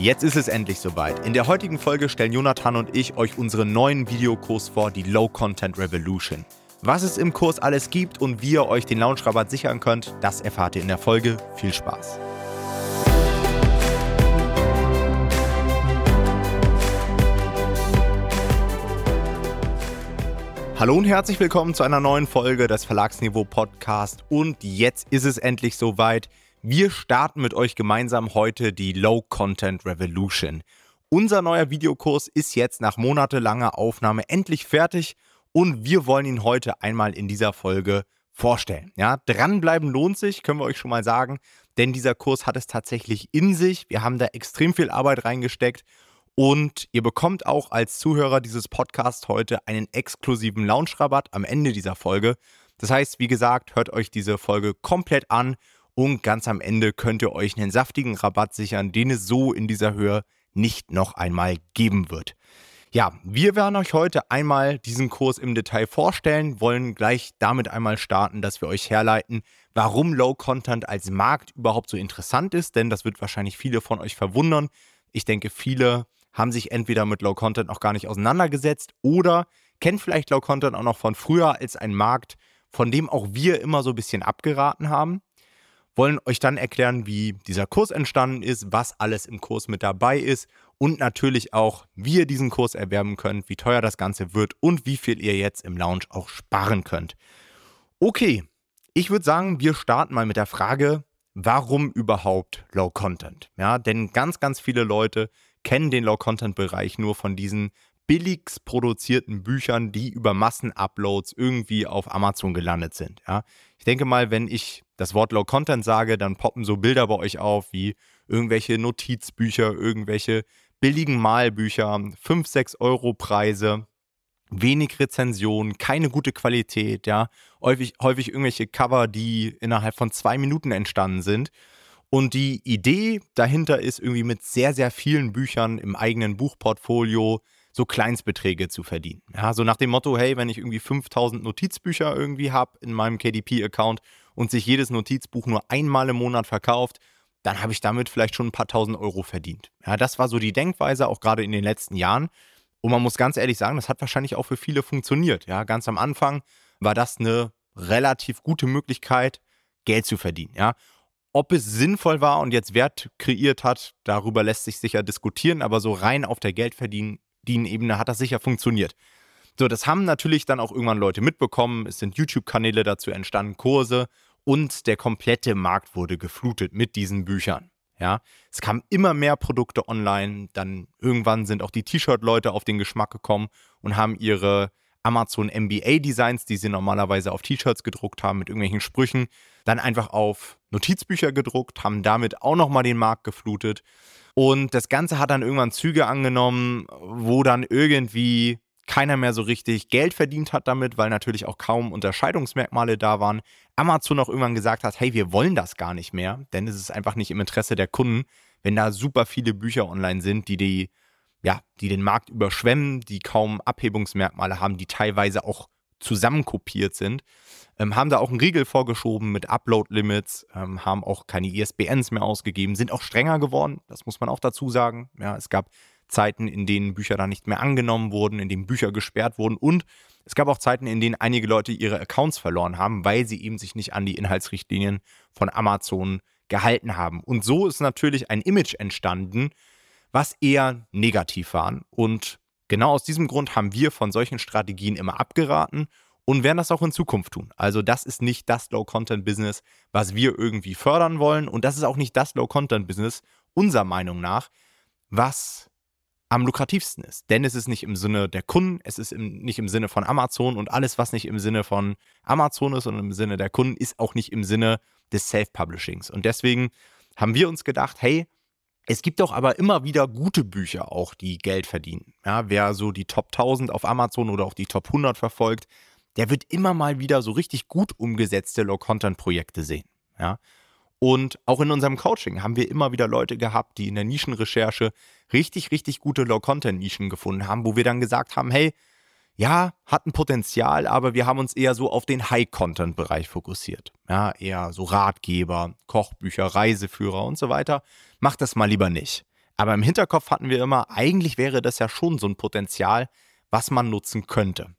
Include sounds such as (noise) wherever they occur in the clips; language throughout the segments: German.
Jetzt ist es endlich soweit. In der heutigen Folge stellen Jonathan und ich euch unseren neuen Videokurs vor, die Low Content Revolution. Was es im Kurs alles gibt und wie ihr euch den Launchrabatt sichern könnt, das erfahrt ihr in der Folge. Viel Spaß! Hallo und herzlich willkommen zu einer neuen Folge des Verlagsniveau Podcast. Und jetzt ist es endlich soweit. Wir starten mit euch gemeinsam heute die Low Content Revolution. Unser neuer Videokurs ist jetzt nach monatelanger Aufnahme endlich fertig und wir wollen ihn heute einmal in dieser Folge vorstellen. Ja, dranbleiben lohnt sich, können wir euch schon mal sagen, denn dieser Kurs hat es tatsächlich in sich. Wir haben da extrem viel Arbeit reingesteckt und ihr bekommt auch als Zuhörer dieses Podcasts heute einen exklusiven Launchrabatt am Ende dieser Folge. Das heißt, wie gesagt, hört euch diese Folge komplett an und ganz am Ende könnt ihr euch einen saftigen Rabatt sichern, den es so in dieser Höhe nicht noch einmal geben wird. Ja, wir werden euch heute einmal diesen Kurs im Detail vorstellen, wollen gleich damit einmal starten, dass wir euch herleiten, warum Low Content als Markt überhaupt so interessant ist, denn das wird wahrscheinlich viele von euch verwundern. Ich denke, viele haben sich entweder mit Low Content noch gar nicht auseinandergesetzt oder kennen vielleicht Low Content auch noch von früher als ein Markt, von dem auch wir immer so ein bisschen abgeraten haben. Wollen euch dann erklären, wie dieser Kurs entstanden ist, was alles im Kurs mit dabei ist und natürlich auch, wie ihr diesen Kurs erwerben könnt, wie teuer das Ganze wird und wie viel ihr jetzt im Lounge auch sparen könnt. Okay, ich würde sagen, wir starten mal mit der Frage, warum überhaupt Low Content? Ja, denn ganz, ganz viele Leute kennen den Low-Content-Bereich nur von diesen billigst produzierten Büchern, die über Massenuploads irgendwie auf Amazon gelandet sind. Ja? Ich denke mal, wenn ich das Wort Low Content sage, dann poppen so Bilder bei euch auf wie irgendwelche Notizbücher, irgendwelche billigen Malbücher, 5, 6 Euro Preise, wenig Rezensionen, keine gute Qualität, ja, häufig, häufig irgendwelche Cover, die innerhalb von zwei Minuten entstanden sind und die Idee dahinter ist irgendwie mit sehr, sehr vielen Büchern im eigenen Buchportfolio so Kleinstbeträge zu verdienen. Ja, so nach dem Motto, hey, wenn ich irgendwie 5000 Notizbücher irgendwie habe in meinem KDP-Account und sich jedes Notizbuch nur einmal im Monat verkauft, dann habe ich damit vielleicht schon ein paar tausend Euro verdient. Ja, das war so die Denkweise, auch gerade in den letzten Jahren. Und man muss ganz ehrlich sagen, das hat wahrscheinlich auch für viele funktioniert. Ja, ganz am Anfang war das eine relativ gute Möglichkeit, Geld zu verdienen. Ja, ob es sinnvoll war und jetzt Wert kreiert hat, darüber lässt sich sicher diskutieren, aber so rein auf der Geldverdienen-Ebene hat das sicher funktioniert. So, das haben natürlich dann auch irgendwann Leute mitbekommen. Es sind YouTube-Kanäle dazu entstanden, Kurse und der komplette Markt wurde geflutet mit diesen Büchern. Ja, es kamen immer mehr Produkte online. Dann irgendwann sind auch die T-Shirt-Leute auf den Geschmack gekommen und haben ihre Amazon MBA Designs, die sie normalerweise auf T-Shirts gedruckt haben mit irgendwelchen Sprüchen, dann einfach auf Notizbücher gedruckt, haben damit auch nochmal den Markt geflutet. Und das Ganze hat dann irgendwann Züge angenommen, wo dann irgendwie keiner mehr so richtig Geld verdient hat damit, weil natürlich auch kaum Unterscheidungsmerkmale da waren. Amazon auch irgendwann gesagt hat, hey, wir wollen das gar nicht mehr, denn es ist einfach nicht im Interesse der Kunden, wenn da super viele Bücher online sind, die die ja, die den Markt überschwemmen, die kaum Abhebungsmerkmale haben, die teilweise auch zusammenkopiert sind, ähm, haben da auch einen Riegel vorgeschoben mit Upload-Limits, ähm, haben auch keine ISBNs mehr ausgegeben, sind auch strenger geworden, das muss man auch dazu sagen. Ja, es gab Zeiten, in denen Bücher dann nicht mehr angenommen wurden, in denen Bücher gesperrt wurden und es gab auch Zeiten, in denen einige Leute ihre Accounts verloren haben, weil sie eben sich nicht an die Inhaltsrichtlinien von Amazon gehalten haben. Und so ist natürlich ein Image entstanden, was eher negativ waren. Und genau aus diesem Grund haben wir von solchen Strategien immer abgeraten und werden das auch in Zukunft tun. Also das ist nicht das Low-Content-Business, was wir irgendwie fördern wollen und das ist auch nicht das Low-Content-Business, unserer Meinung nach, was am lukrativsten ist. Denn es ist nicht im Sinne der Kunden, es ist im, nicht im Sinne von Amazon und alles, was nicht im Sinne von Amazon ist und im Sinne der Kunden, ist auch nicht im Sinne des Self-Publishings. Und deswegen haben wir uns gedacht, hey, es gibt doch aber immer wieder gute Bücher auch, die Geld verdienen. Ja, wer so die Top 1000 auf Amazon oder auch die Top 100 verfolgt, der wird immer mal wieder so richtig gut umgesetzte Low-Content-Projekte sehen. Ja. Und auch in unserem Coaching haben wir immer wieder Leute gehabt, die in der Nischenrecherche richtig, richtig gute Low-Content-Nischen gefunden haben, wo wir dann gesagt haben, hey, ja, hat ein Potenzial, aber wir haben uns eher so auf den High-Content-Bereich fokussiert. Ja, eher so Ratgeber, Kochbücher, Reiseführer und so weiter. Macht das mal lieber nicht. Aber im Hinterkopf hatten wir immer, eigentlich wäre das ja schon so ein Potenzial, was man nutzen könnte.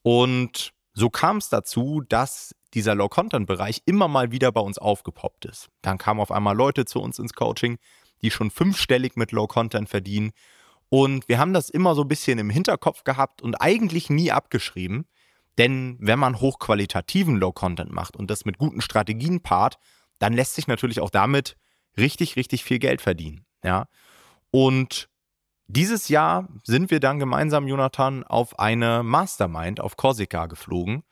Und so kam es dazu, dass dieser Low-Content-Bereich immer mal wieder bei uns aufgepoppt ist. Dann kamen auf einmal Leute zu uns ins Coaching, die schon fünfstellig mit Low-Content verdienen. Und wir haben das immer so ein bisschen im Hinterkopf gehabt und eigentlich nie abgeschrieben. Denn wenn man hochqualitativen Low-Content macht und das mit guten Strategien paart, dann lässt sich natürlich auch damit richtig, richtig viel Geld verdienen. Ja. Und dieses Jahr sind wir dann gemeinsam, Jonathan, auf eine Mastermind auf Korsika geflogen.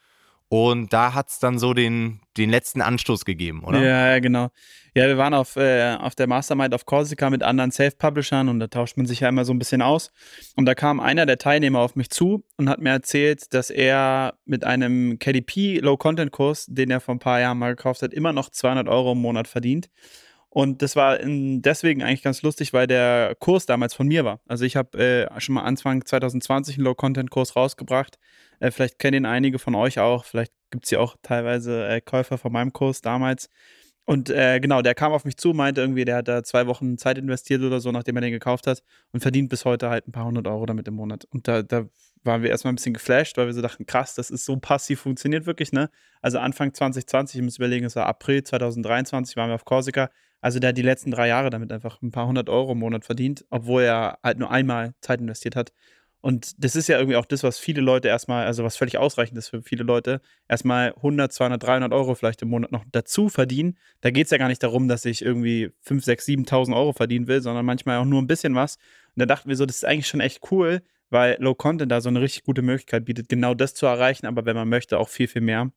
Und da hat es dann so den, den letzten Anstoß gegeben, oder? Ja, genau. Ja, wir waren auf, äh, auf der Mastermind auf Korsika mit anderen Self-Publishern und da tauscht man sich ja immer so ein bisschen aus. Und da kam einer der Teilnehmer auf mich zu und hat mir erzählt, dass er mit einem KDP Low-Content-Kurs, den er vor ein paar Jahren mal gekauft hat, immer noch 200 Euro im Monat verdient. Und das war deswegen eigentlich ganz lustig, weil der Kurs damals von mir war. Also ich habe äh, schon mal Anfang 2020 einen Low-Content-Kurs rausgebracht. Äh, vielleicht kennen ihn einige von euch auch. Vielleicht gibt es ja auch teilweise äh, Käufer von meinem Kurs damals. Und äh, genau, der kam auf mich zu, meinte irgendwie, der hat da zwei Wochen Zeit investiert oder so, nachdem er den gekauft hat und verdient bis heute halt ein paar hundert Euro damit im Monat. Und da, da waren wir erstmal ein bisschen geflasht, weil wir so dachten, krass, das ist so passiv, funktioniert wirklich, ne? Also Anfang 2020, ich muss überlegen, es war April 2023, waren wir auf Korsika. Also der hat die letzten drei Jahre damit einfach ein paar hundert Euro im Monat verdient, obwohl er halt nur einmal Zeit investiert hat. Und das ist ja irgendwie auch das, was viele Leute erstmal, also was völlig ausreichend ist für viele Leute, erstmal 100, 200, 300 Euro vielleicht im Monat noch dazu verdienen. Da geht es ja gar nicht darum, dass ich irgendwie 5, 6, 7.000 Euro verdienen will, sondern manchmal auch nur ein bisschen was. Und da dachten wir so, das ist eigentlich schon echt cool, weil Low Content da so eine richtig gute Möglichkeit bietet, genau das zu erreichen, aber wenn man möchte, auch viel, viel mehr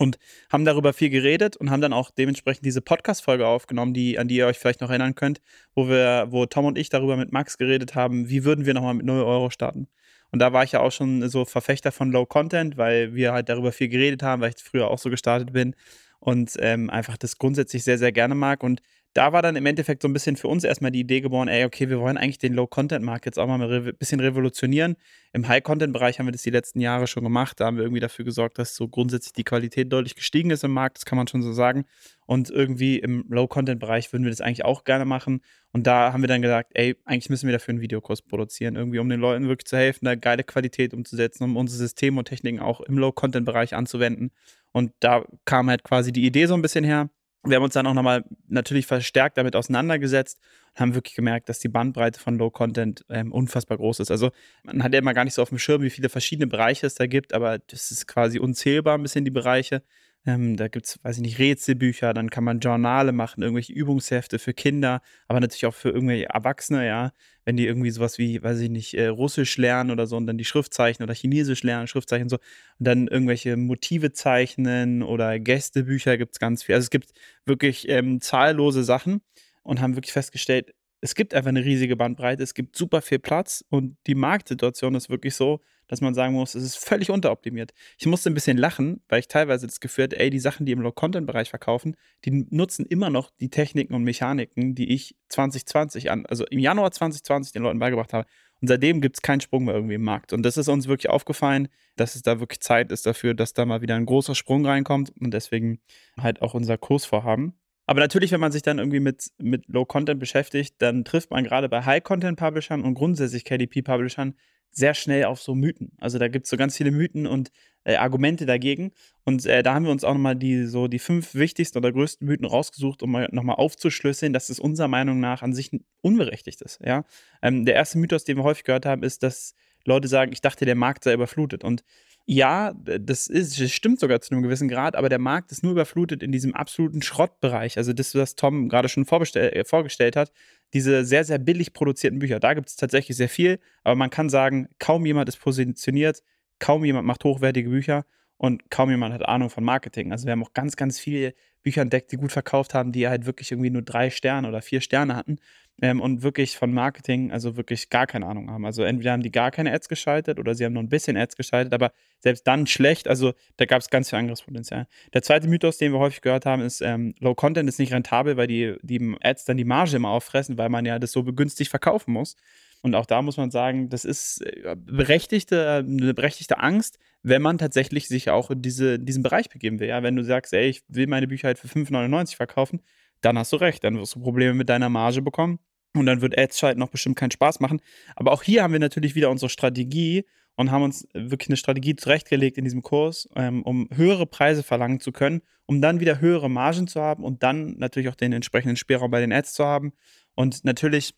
und haben darüber viel geredet und haben dann auch dementsprechend diese Podcast-Folge aufgenommen, die, an die ihr euch vielleicht noch erinnern könnt, wo wir, wo Tom und ich darüber mit Max geredet haben, wie würden wir nochmal mit 0 Euro starten. Und da war ich ja auch schon so Verfechter von Low Content, weil wir halt darüber viel geredet haben, weil ich früher auch so gestartet bin und ähm, einfach das grundsätzlich sehr, sehr gerne mag. Und da war dann im Endeffekt so ein bisschen für uns erstmal die Idee geboren, ey, okay, wir wollen eigentlich den Low-Content-Markt jetzt auch mal ein bisschen revolutionieren. Im High-Content-Bereich haben wir das die letzten Jahre schon gemacht. Da haben wir irgendwie dafür gesorgt, dass so grundsätzlich die Qualität deutlich gestiegen ist im Markt, das kann man schon so sagen. Und irgendwie im Low-Content-Bereich würden wir das eigentlich auch gerne machen. Und da haben wir dann gesagt, ey, eigentlich müssen wir dafür einen Videokurs produzieren, irgendwie, um den Leuten wirklich zu helfen, da geile Qualität umzusetzen, um unsere Systeme und Techniken auch im Low-Content-Bereich anzuwenden. Und da kam halt quasi die Idee so ein bisschen her. Wir haben uns dann auch nochmal natürlich verstärkt damit auseinandergesetzt und haben wirklich gemerkt, dass die Bandbreite von Low Content ähm, unfassbar groß ist. Also man hat ja immer gar nicht so auf dem Schirm, wie viele verschiedene Bereiche es da gibt, aber das ist quasi unzählbar ein bisschen die Bereiche. Ähm, da gibt es, weiß ich nicht, Rätselbücher, dann kann man Journale machen, irgendwelche Übungshefte für Kinder, aber natürlich auch für irgendwelche Erwachsene, ja. Wenn die irgendwie sowas wie, weiß ich nicht, äh, Russisch lernen oder so und dann die Schriftzeichen oder Chinesisch lernen, Schriftzeichen so, und dann irgendwelche Motive zeichnen oder Gästebücher gibt es ganz viel. Also es gibt wirklich ähm, zahllose Sachen und haben wirklich festgestellt, es gibt einfach eine riesige Bandbreite, es gibt super viel Platz und die Marktsituation ist wirklich so, dass man sagen muss, es ist völlig unteroptimiert. Ich musste ein bisschen lachen, weil ich teilweise das Gefühl hatte, ey, die Sachen, die im Low-Content-Bereich verkaufen, die nutzen immer noch die Techniken und Mechaniken, die ich 2020 an, also im Januar 2020 den Leuten beigebracht habe. Und seitdem gibt es keinen Sprung mehr irgendwie im Markt. Und das ist uns wirklich aufgefallen, dass es da wirklich Zeit ist dafür, dass da mal wieder ein großer Sprung reinkommt und deswegen halt auch unser Kursvorhaben. Aber natürlich, wenn man sich dann irgendwie mit, mit Low-Content beschäftigt, dann trifft man gerade bei High-Content-Publishern und grundsätzlich KDP-Publishern sehr schnell auf so Mythen. Also da gibt es so ganz viele Mythen und äh, Argumente dagegen. Und äh, da haben wir uns auch nochmal die, so die fünf wichtigsten oder größten Mythen rausgesucht, um nochmal aufzuschlüsseln, dass es unserer Meinung nach an sich unberechtigt ist. Ja? Ähm, der erste Mythos, den wir häufig gehört haben, ist, dass Leute sagen, ich dachte, der Markt sei überflutet. Und ja, das, ist, das stimmt sogar zu einem gewissen Grad, aber der Markt ist nur überflutet in diesem absoluten Schrottbereich. Also das, was Tom gerade schon äh, vorgestellt hat, diese sehr, sehr billig produzierten Bücher. Da gibt es tatsächlich sehr viel, aber man kann sagen, kaum jemand ist positioniert, kaum jemand macht hochwertige Bücher und kaum jemand hat Ahnung von Marketing. Also wir haben auch ganz, ganz viele Bücher entdeckt, die gut verkauft haben, die halt wirklich irgendwie nur drei Sterne oder vier Sterne hatten ähm, und wirklich von Marketing, also wirklich gar keine Ahnung haben. Also entweder haben die gar keine Ads geschaltet oder sie haben nur ein bisschen Ads geschaltet, aber selbst dann schlecht. Also da gab es ganz viel Angriffspotenzial. Der zweite Mythos, den wir häufig gehört haben, ist, ähm, Low Content ist nicht rentabel, weil die, die Ads dann die Marge immer auffressen, weil man ja das so begünstigt verkaufen muss. Und auch da muss man sagen, das ist äh, berechtigte, eine berechtigte Angst, wenn man tatsächlich sich auch in diese, diesen Bereich begeben will. Ja, wenn du sagst, ey, ich will meine Bücher halt für 5,99 verkaufen, dann hast du recht, dann wirst du Probleme mit deiner Marge bekommen. Und dann wird Ads schalten noch bestimmt keinen Spaß machen. Aber auch hier haben wir natürlich wieder unsere Strategie und haben uns wirklich eine Strategie zurechtgelegt in diesem Kurs, ähm, um höhere Preise verlangen zu können, um dann wieder höhere Margen zu haben und dann natürlich auch den entsprechenden Spielraum bei den Ads zu haben. Und natürlich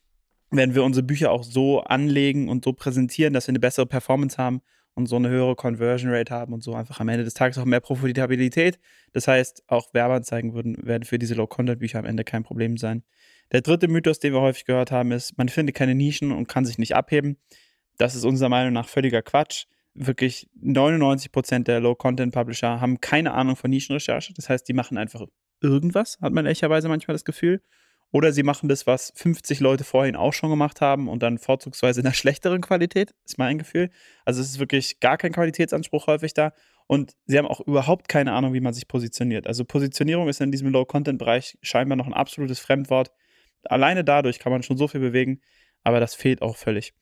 werden wir unsere Bücher auch so anlegen und so präsentieren, dass wir eine bessere Performance haben und so eine höhere Conversion Rate haben und so einfach am Ende des Tages auch mehr Profitabilität. Das heißt, auch Werbeanzeigen würden, werden für diese Low-Content-Bücher am Ende kein Problem sein. Der dritte Mythos, den wir häufig gehört haben, ist, man findet keine Nischen und kann sich nicht abheben. Das ist unserer Meinung nach völliger Quatsch. Wirklich 99% der Low-Content-Publisher haben keine Ahnung von Nischenrecherche. Das heißt, die machen einfach irgendwas, hat man ehrlicherweise manchmal das Gefühl. Oder sie machen das, was 50 Leute vorhin auch schon gemacht haben und dann vorzugsweise in einer schlechteren Qualität, ist mein Gefühl. Also es ist wirklich gar kein Qualitätsanspruch häufig da. Und sie haben auch überhaupt keine Ahnung, wie man sich positioniert. Also Positionierung ist in diesem Low-Content-Bereich scheinbar noch ein absolutes Fremdwort. Alleine dadurch kann man schon so viel bewegen, aber das fehlt auch völlig.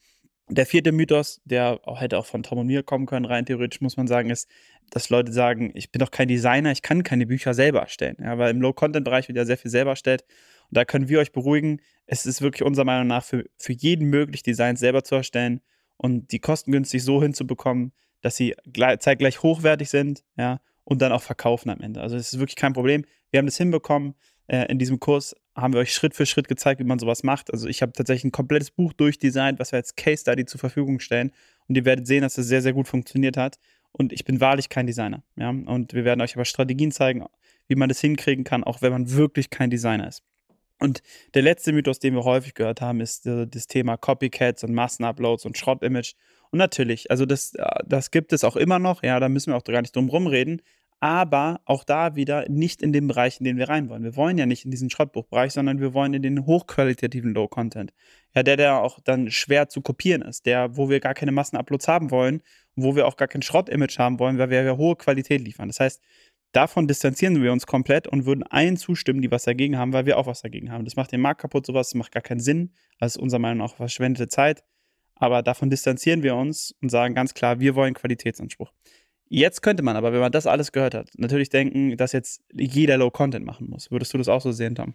Der vierte Mythos, der hätte auch von Tom und mir kommen können, rein theoretisch muss man sagen, ist, dass Leute sagen, ich bin doch kein Designer, ich kann keine Bücher selber erstellen. Ja, weil im Low-Content-Bereich wird ja sehr viel selber erstellt und da können wir euch beruhigen, es ist wirklich unserer Meinung nach für, für jeden möglich, Designs selber zu erstellen und die kostengünstig so hinzubekommen, dass sie gleich, zeitgleich hochwertig sind, ja, und dann auch verkaufen am Ende. Also es ist wirklich kein Problem. Wir haben das hinbekommen. Äh, in diesem Kurs haben wir euch Schritt für Schritt gezeigt, wie man sowas macht. Also ich habe tatsächlich ein komplettes Buch durchdesignt, was wir als Case Study zur Verfügung stellen. Und ihr werdet sehen, dass das sehr, sehr gut funktioniert hat. Und ich bin wahrlich kein Designer. Ja? Und wir werden euch aber Strategien zeigen, wie man das hinkriegen kann, auch wenn man wirklich kein Designer ist. Und der letzte Mythos, den wir häufig gehört haben, ist äh, das Thema Copycats und Massenuploads und Schrottimage. Und natürlich, also das, äh, das gibt es auch immer noch, ja, da müssen wir auch gar nicht drum rumreden. Aber auch da wieder nicht in den Bereich, in den wir rein wollen. Wir wollen ja nicht in diesen Schrottbuchbereich, sondern wir wollen in den hochqualitativen Low-Content. Ja, der, der auch dann schwer zu kopieren ist, der, wo wir gar keine Massenuploads haben wollen, wo wir auch gar kein Schrott-Image haben wollen, weil wir ja hohe Qualität liefern. Das heißt, Davon distanzieren wir uns komplett und würden allen zustimmen, die was dagegen haben, weil wir auch was dagegen haben. Das macht den Markt kaputt, sowas, macht gar keinen Sinn. Das ist unserer Meinung nach verschwendete Zeit. Aber davon distanzieren wir uns und sagen ganz klar, wir wollen Qualitätsanspruch. Jetzt könnte man aber, wenn man das alles gehört hat, natürlich denken, dass jetzt jeder Low-Content machen muss. Würdest du das auch so sehen, Tom?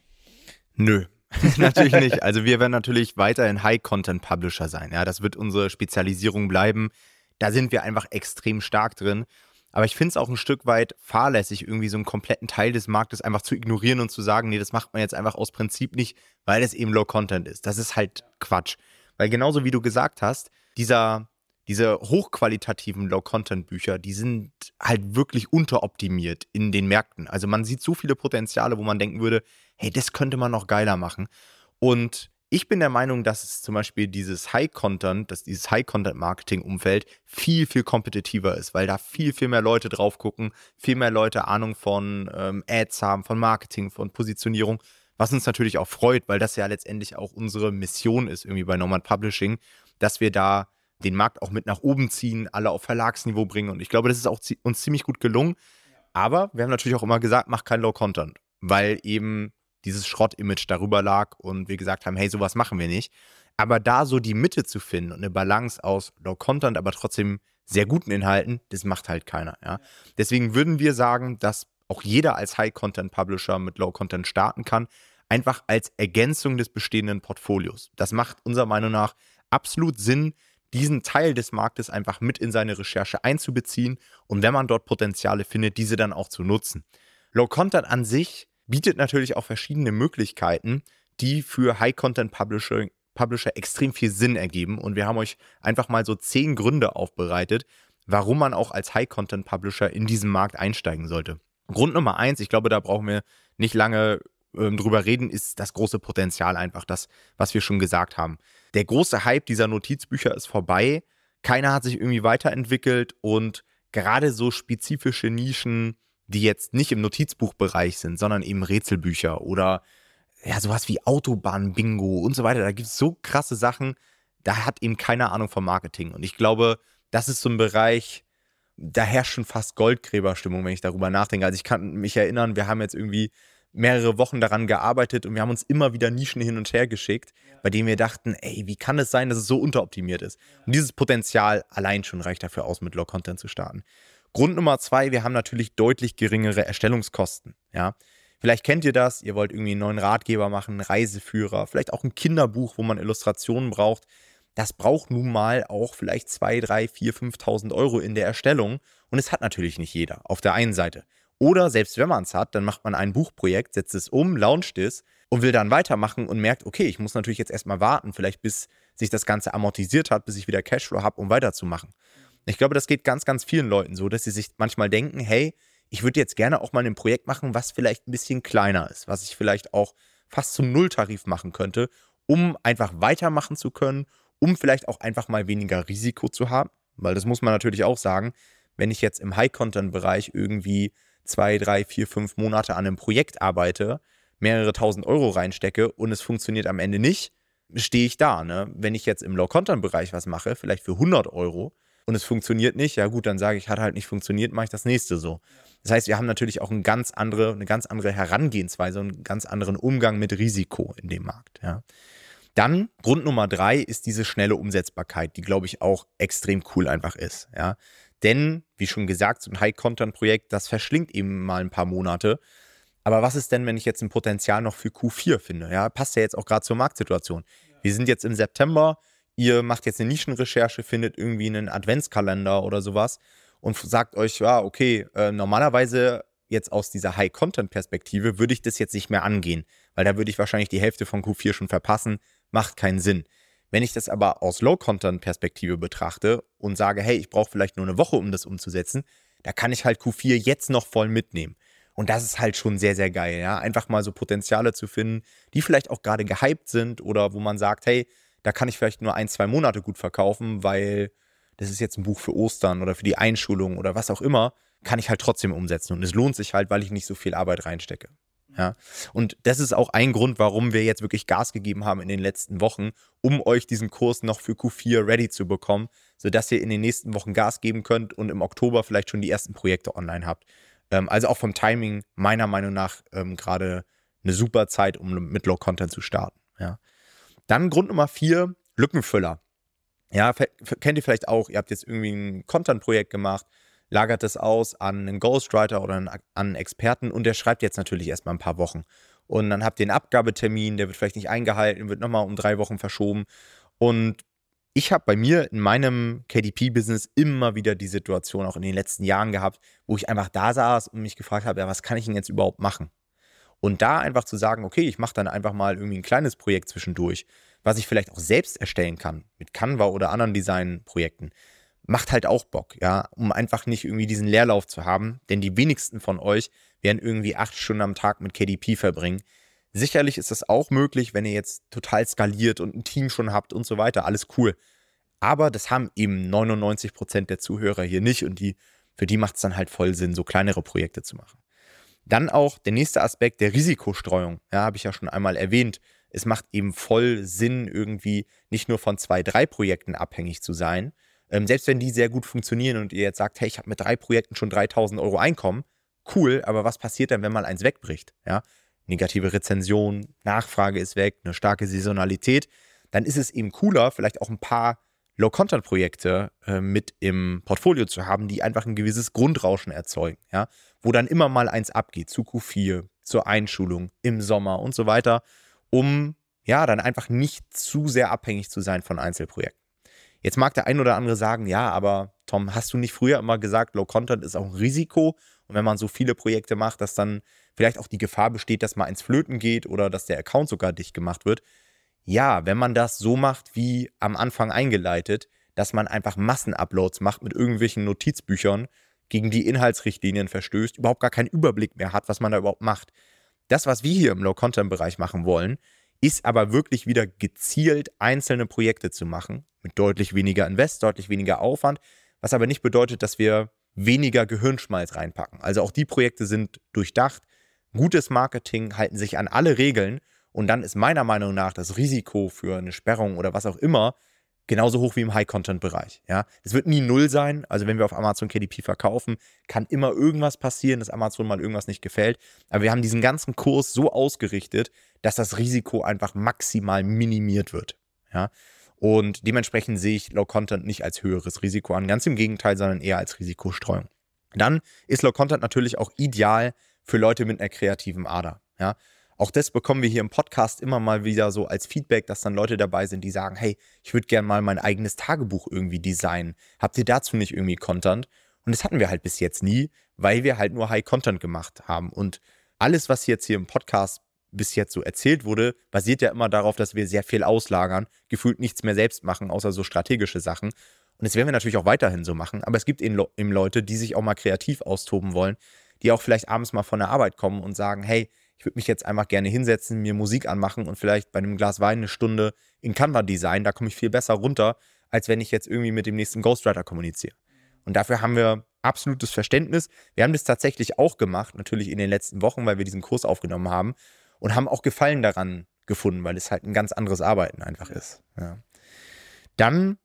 Nö, (laughs) natürlich nicht. Also wir werden natürlich weiterhin High-Content-Publisher sein. Ja, das wird unsere Spezialisierung bleiben. Da sind wir einfach extrem stark drin. Aber ich finde es auch ein Stück weit fahrlässig, irgendwie so einen kompletten Teil des Marktes einfach zu ignorieren und zu sagen, nee, das macht man jetzt einfach aus Prinzip nicht, weil es eben Low Content ist. Das ist halt Quatsch. Weil genauso wie du gesagt hast, dieser, diese hochqualitativen Low-Content-Bücher, die sind halt wirklich unteroptimiert in den Märkten. Also man sieht so viele Potenziale, wo man denken würde, hey, das könnte man noch geiler machen. Und ich bin der Meinung, dass es zum Beispiel dieses High-Content, dass dieses High-Content-Marketing-Umfeld viel, viel kompetitiver ist, weil da viel, viel mehr Leute drauf gucken, viel mehr Leute Ahnung von ähm, Ads haben, von Marketing, von Positionierung, was uns natürlich auch freut, weil das ja letztendlich auch unsere Mission ist, irgendwie bei Nomad Publishing, dass wir da den Markt auch mit nach oben ziehen, alle auf Verlagsniveau bringen. Und ich glaube, das ist auch uns ziemlich gut gelungen. Aber wir haben natürlich auch immer gesagt, mach kein Low-Content, weil eben dieses Schrott-Image darüber lag und wir gesagt haben, hey, sowas machen wir nicht. Aber da so die Mitte zu finden und eine Balance aus Low-Content, aber trotzdem sehr guten Inhalten, das macht halt keiner. Ja? Deswegen würden wir sagen, dass auch jeder als High-Content-Publisher mit Low-Content starten kann, einfach als Ergänzung des bestehenden Portfolios. Das macht unserer Meinung nach absolut Sinn, diesen Teil des Marktes einfach mit in seine Recherche einzubeziehen und wenn man dort Potenziale findet, diese dann auch zu nutzen. Low-Content an sich bietet natürlich auch verschiedene Möglichkeiten, die für High-Content-Publisher Publisher extrem viel Sinn ergeben. Und wir haben euch einfach mal so zehn Gründe aufbereitet, warum man auch als High-Content-Publisher in diesen Markt einsteigen sollte. Grund Nummer eins, ich glaube, da brauchen wir nicht lange ähm, drüber reden, ist das große Potenzial einfach, das, was wir schon gesagt haben. Der große Hype dieser Notizbücher ist vorbei. Keiner hat sich irgendwie weiterentwickelt und gerade so spezifische Nischen die jetzt nicht im Notizbuchbereich sind, sondern eben Rätselbücher oder ja, sowas wie Autobahn-Bingo und so weiter. Da gibt es so krasse Sachen, da hat eben keine Ahnung vom Marketing. Und ich glaube, das ist so ein Bereich, da herrscht schon fast Goldgräberstimmung, wenn ich darüber nachdenke. Also ich kann mich erinnern, wir haben jetzt irgendwie mehrere Wochen daran gearbeitet und wir haben uns immer wieder Nischen hin und her geschickt, bei denen wir dachten, ey, wie kann es sein, dass es so unteroptimiert ist? Und dieses Potenzial allein schon reicht dafür aus, mit Log-Content zu starten. Grund Nummer zwei, wir haben natürlich deutlich geringere Erstellungskosten. Ja? Vielleicht kennt ihr das, ihr wollt irgendwie einen neuen Ratgeber machen, einen Reiseführer, vielleicht auch ein Kinderbuch, wo man Illustrationen braucht. Das braucht nun mal auch vielleicht 2, 3, 4, 5.000 Euro in der Erstellung. Und es hat natürlich nicht jeder auf der einen Seite. Oder selbst wenn man es hat, dann macht man ein Buchprojekt, setzt es um, launcht es und will dann weitermachen und merkt, okay, ich muss natürlich jetzt erstmal warten, vielleicht bis sich das Ganze amortisiert hat, bis ich wieder Cashflow habe, um weiterzumachen. Ich glaube, das geht ganz, ganz vielen Leuten so, dass sie sich manchmal denken, hey, ich würde jetzt gerne auch mal ein Projekt machen, was vielleicht ein bisschen kleiner ist, was ich vielleicht auch fast zum Nulltarif machen könnte, um einfach weitermachen zu können, um vielleicht auch einfach mal weniger Risiko zu haben. Weil das muss man natürlich auch sagen, wenn ich jetzt im High-Content-Bereich irgendwie zwei, drei, vier, fünf Monate an einem Projekt arbeite, mehrere tausend Euro reinstecke und es funktioniert am Ende nicht, stehe ich da. Ne? Wenn ich jetzt im Low-Content-Bereich was mache, vielleicht für 100 Euro und es funktioniert nicht, ja gut, dann sage ich, hat halt nicht funktioniert, mache ich das nächste so. Das heißt, wir haben natürlich auch eine ganz andere, eine ganz andere Herangehensweise und einen ganz anderen Umgang mit Risiko in dem Markt. Ja. Dann Grund Nummer drei ist diese schnelle Umsetzbarkeit, die glaube ich auch extrem cool einfach ist. Ja. Denn, wie schon gesagt, so ein High-Content-Projekt, das verschlingt eben mal ein paar Monate. Aber was ist denn, wenn ich jetzt ein Potenzial noch für Q4 finde? Ja, passt ja jetzt auch gerade zur Marktsituation. Wir sind jetzt im September, ihr macht jetzt eine Nischenrecherche, findet irgendwie einen Adventskalender oder sowas und sagt euch, ja, okay, äh, normalerweise jetzt aus dieser High-Content-Perspektive würde ich das jetzt nicht mehr angehen, weil da würde ich wahrscheinlich die Hälfte von Q4 schon verpassen, macht keinen Sinn. Wenn ich das aber aus Low-Content-Perspektive betrachte und sage, hey, ich brauche vielleicht nur eine Woche, um das umzusetzen, da kann ich halt Q4 jetzt noch voll mitnehmen. Und das ist halt schon sehr, sehr geil, ja. Einfach mal so Potenziale zu finden, die vielleicht auch gerade gehypt sind oder wo man sagt, hey, da kann ich vielleicht nur ein, zwei Monate gut verkaufen, weil das ist jetzt ein Buch für Ostern oder für die Einschulung oder was auch immer, kann ich halt trotzdem umsetzen. Und es lohnt sich halt, weil ich nicht so viel Arbeit reinstecke. Ja. Und das ist auch ein Grund, warum wir jetzt wirklich Gas gegeben haben in den letzten Wochen, um euch diesen Kurs noch für Q4 ready zu bekommen, sodass ihr in den nächsten Wochen Gas geben könnt und im Oktober vielleicht schon die ersten Projekte online habt. Ähm, also auch vom Timing meiner Meinung nach ähm, gerade eine super Zeit, um mit Low Content zu starten. Ja. Dann Grund Nummer vier, Lückenfüller. Ja, kennt ihr vielleicht auch, ihr habt jetzt irgendwie ein Content-Projekt gemacht, lagert es aus an einen Ghostwriter oder an einen Experten und der schreibt jetzt natürlich erstmal ein paar Wochen. Und dann habt ihr einen Abgabetermin, der wird vielleicht nicht eingehalten, wird nochmal um drei Wochen verschoben. Und ich habe bei mir in meinem KDP-Business immer wieder die Situation, auch in den letzten Jahren gehabt, wo ich einfach da saß und mich gefragt habe, ja, was kann ich denn jetzt überhaupt machen? Und da einfach zu sagen, okay, ich mache dann einfach mal irgendwie ein kleines Projekt zwischendurch, was ich vielleicht auch selbst erstellen kann, mit Canva oder anderen Designprojekten macht halt auch Bock, ja, um einfach nicht irgendwie diesen Leerlauf zu haben, denn die wenigsten von euch werden irgendwie acht Stunden am Tag mit KDP verbringen. Sicherlich ist das auch möglich, wenn ihr jetzt total skaliert und ein Team schon habt und so weiter, alles cool. Aber das haben eben 99 Prozent der Zuhörer hier nicht und die, für die macht es dann halt voll Sinn, so kleinere Projekte zu machen. Dann auch der nächste Aspekt der Risikostreuung, ja, habe ich ja schon einmal erwähnt. Es macht eben voll Sinn, irgendwie nicht nur von zwei, drei Projekten abhängig zu sein, ähm, selbst wenn die sehr gut funktionieren und ihr jetzt sagt, hey, ich habe mit drei Projekten schon 3000 Euro Einkommen, cool, aber was passiert dann, wenn mal eins wegbricht? Ja? Negative Rezension, Nachfrage ist weg, eine starke Saisonalität, dann ist es eben cooler, vielleicht auch ein paar Low-Content-Projekte äh, mit im Portfolio zu haben, die einfach ein gewisses Grundrauschen erzeugen, ja, wo dann immer mal eins abgeht, zu Q4, zur Einschulung, im Sommer und so weiter, um ja dann einfach nicht zu sehr abhängig zu sein von Einzelprojekten. Jetzt mag der ein oder andere sagen, ja, aber Tom, hast du nicht früher immer gesagt, Low Content ist auch ein Risiko? Und wenn man so viele Projekte macht, dass dann vielleicht auch die Gefahr besteht, dass mal ins Flöten geht oder dass der Account sogar dicht gemacht wird. Ja, wenn man das so macht, wie am Anfang eingeleitet, dass man einfach Massenuploads macht mit irgendwelchen Notizbüchern, gegen die Inhaltsrichtlinien verstößt, überhaupt gar keinen Überblick mehr hat, was man da überhaupt macht. Das, was wir hier im Low-Content-Bereich machen wollen, ist aber wirklich wieder gezielt einzelne Projekte zu machen, mit deutlich weniger Invest, deutlich weniger Aufwand, was aber nicht bedeutet, dass wir weniger Gehirnschmalz reinpacken. Also auch die Projekte sind durchdacht, gutes Marketing, halten sich an alle Regeln und dann ist meiner Meinung nach das Risiko für eine Sperrung oder was auch immer genauso hoch wie im High-Content-Bereich. Ja, es wird nie null sein. Also wenn wir auf Amazon KDP verkaufen, kann immer irgendwas passieren, dass Amazon mal irgendwas nicht gefällt. Aber wir haben diesen ganzen Kurs so ausgerichtet, dass das Risiko einfach maximal minimiert wird. Ja, und dementsprechend sehe ich Low Content nicht als höheres Risiko an. Ganz im Gegenteil, sondern eher als Risikostreuung. Dann ist Low Content natürlich auch ideal für Leute mit einer kreativen Ader. Ja, auch das bekommen wir hier im Podcast immer mal wieder so als Feedback, dass dann Leute dabei sind, die sagen, hey, ich würde gerne mal mein eigenes Tagebuch irgendwie designen. Habt ihr dazu nicht irgendwie Content? Und das hatten wir halt bis jetzt nie, weil wir halt nur High Content gemacht haben. Und alles, was jetzt hier im Podcast bis jetzt so erzählt wurde, basiert ja immer darauf, dass wir sehr viel auslagern, gefühlt nichts mehr selbst machen, außer so strategische Sachen. Und das werden wir natürlich auch weiterhin so machen. Aber es gibt eben, Leute, die sich auch mal kreativ austoben wollen, die auch vielleicht abends mal von der Arbeit kommen und sagen, hey, ich würde mich jetzt einfach gerne hinsetzen, mir Musik anmachen und vielleicht bei einem Glas Wein eine Stunde in Canva designen. Da komme ich viel besser runter, als wenn ich jetzt irgendwie mit dem nächsten Ghostwriter kommuniziere. Und dafür haben wir absolutes Verständnis. Wir haben das tatsächlich auch gemacht, natürlich in den letzten Wochen, weil wir diesen Kurs aufgenommen haben und haben auch Gefallen daran gefunden, weil es halt ein ganz anderes Arbeiten einfach ist. Ja. Dann,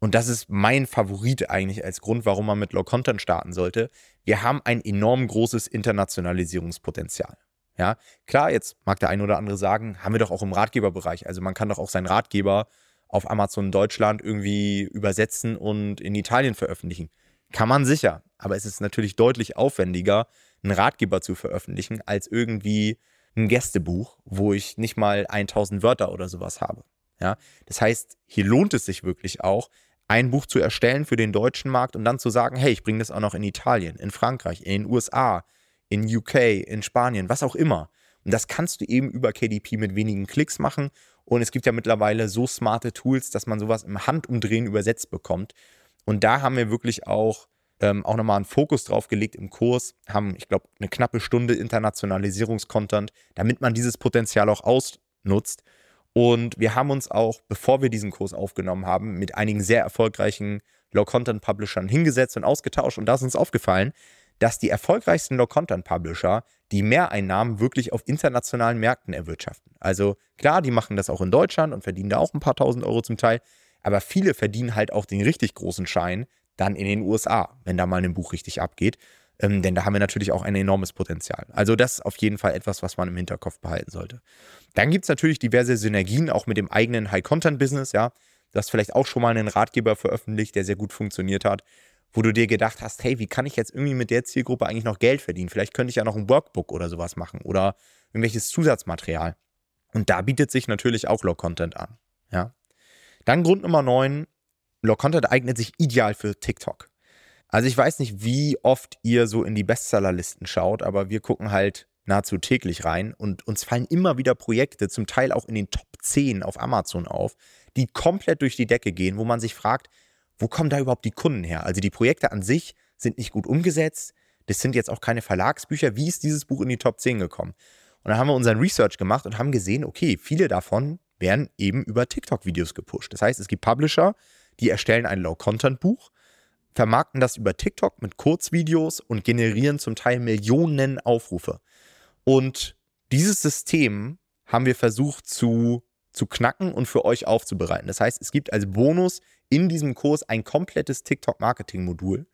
und das ist mein Favorit eigentlich als Grund, warum man mit Low Content starten sollte, wir haben ein enorm großes Internationalisierungspotenzial. Ja, klar, jetzt mag der ein oder andere sagen, haben wir doch auch im Ratgeberbereich. Also man kann doch auch seinen Ratgeber auf Amazon Deutschland irgendwie übersetzen und in Italien veröffentlichen. Kann man sicher, aber es ist natürlich deutlich aufwendiger, einen Ratgeber zu veröffentlichen, als irgendwie ein Gästebuch, wo ich nicht mal 1000 Wörter oder sowas habe. Ja, das heißt, hier lohnt es sich wirklich auch, ein Buch zu erstellen für den deutschen Markt und dann zu sagen, hey, ich bringe das auch noch in Italien, in Frankreich, in den USA, in UK, in Spanien, was auch immer. Und das kannst du eben über KDP mit wenigen Klicks machen. Und es gibt ja mittlerweile so smarte Tools, dass man sowas im Handumdrehen übersetzt bekommt. Und da haben wir wirklich auch, ähm, auch nochmal einen Fokus drauf gelegt im Kurs, haben, ich glaube, eine knappe Stunde Internationalisierungskontent, damit man dieses Potenzial auch ausnutzt. Und wir haben uns auch, bevor wir diesen Kurs aufgenommen haben, mit einigen sehr erfolgreichen Low-Content-Publishern hingesetzt und ausgetauscht. Und da ist uns aufgefallen, dass die erfolgreichsten Low-Content-Publisher die Mehreinnahmen wirklich auf internationalen Märkten erwirtschaften. Also klar, die machen das auch in Deutschland und verdienen da auch ein paar tausend Euro zum Teil, aber viele verdienen halt auch den richtig großen Schein dann in den USA, wenn da mal ein Buch richtig abgeht. Ähm, denn da haben wir natürlich auch ein enormes Potenzial. Also das ist auf jeden Fall etwas, was man im Hinterkopf behalten sollte. Dann gibt es natürlich diverse Synergien auch mit dem eigenen High-Content-Business, ja. Du hast vielleicht auch schon mal einen Ratgeber veröffentlicht, der sehr gut funktioniert hat wo du dir gedacht hast, hey, wie kann ich jetzt irgendwie mit der Zielgruppe eigentlich noch Geld verdienen? Vielleicht könnte ich ja noch ein Workbook oder sowas machen oder irgendwelches Zusatzmaterial. Und da bietet sich natürlich auch Low Content an. Ja. Dann Grund Nummer 9, Low Content eignet sich ideal für TikTok. Also ich weiß nicht, wie oft ihr so in die Bestsellerlisten schaut, aber wir gucken halt nahezu täglich rein und uns fallen immer wieder Projekte, zum Teil auch in den Top 10 auf Amazon auf, die komplett durch die Decke gehen, wo man sich fragt, wo kommen da überhaupt die Kunden her? Also die Projekte an sich sind nicht gut umgesetzt. Das sind jetzt auch keine Verlagsbücher. Wie ist dieses Buch in die Top 10 gekommen? Und dann haben wir unseren Research gemacht und haben gesehen, okay, viele davon werden eben über TikTok-Videos gepusht. Das heißt, es gibt Publisher, die erstellen ein Low-Content-Buch, vermarkten das über TikTok mit Kurzvideos und generieren zum Teil Millionen Aufrufe. Und dieses System haben wir versucht zu, zu knacken und für euch aufzubereiten. Das heißt, es gibt als Bonus in diesem Kurs ein komplettes TikTok-Marketing-Modul,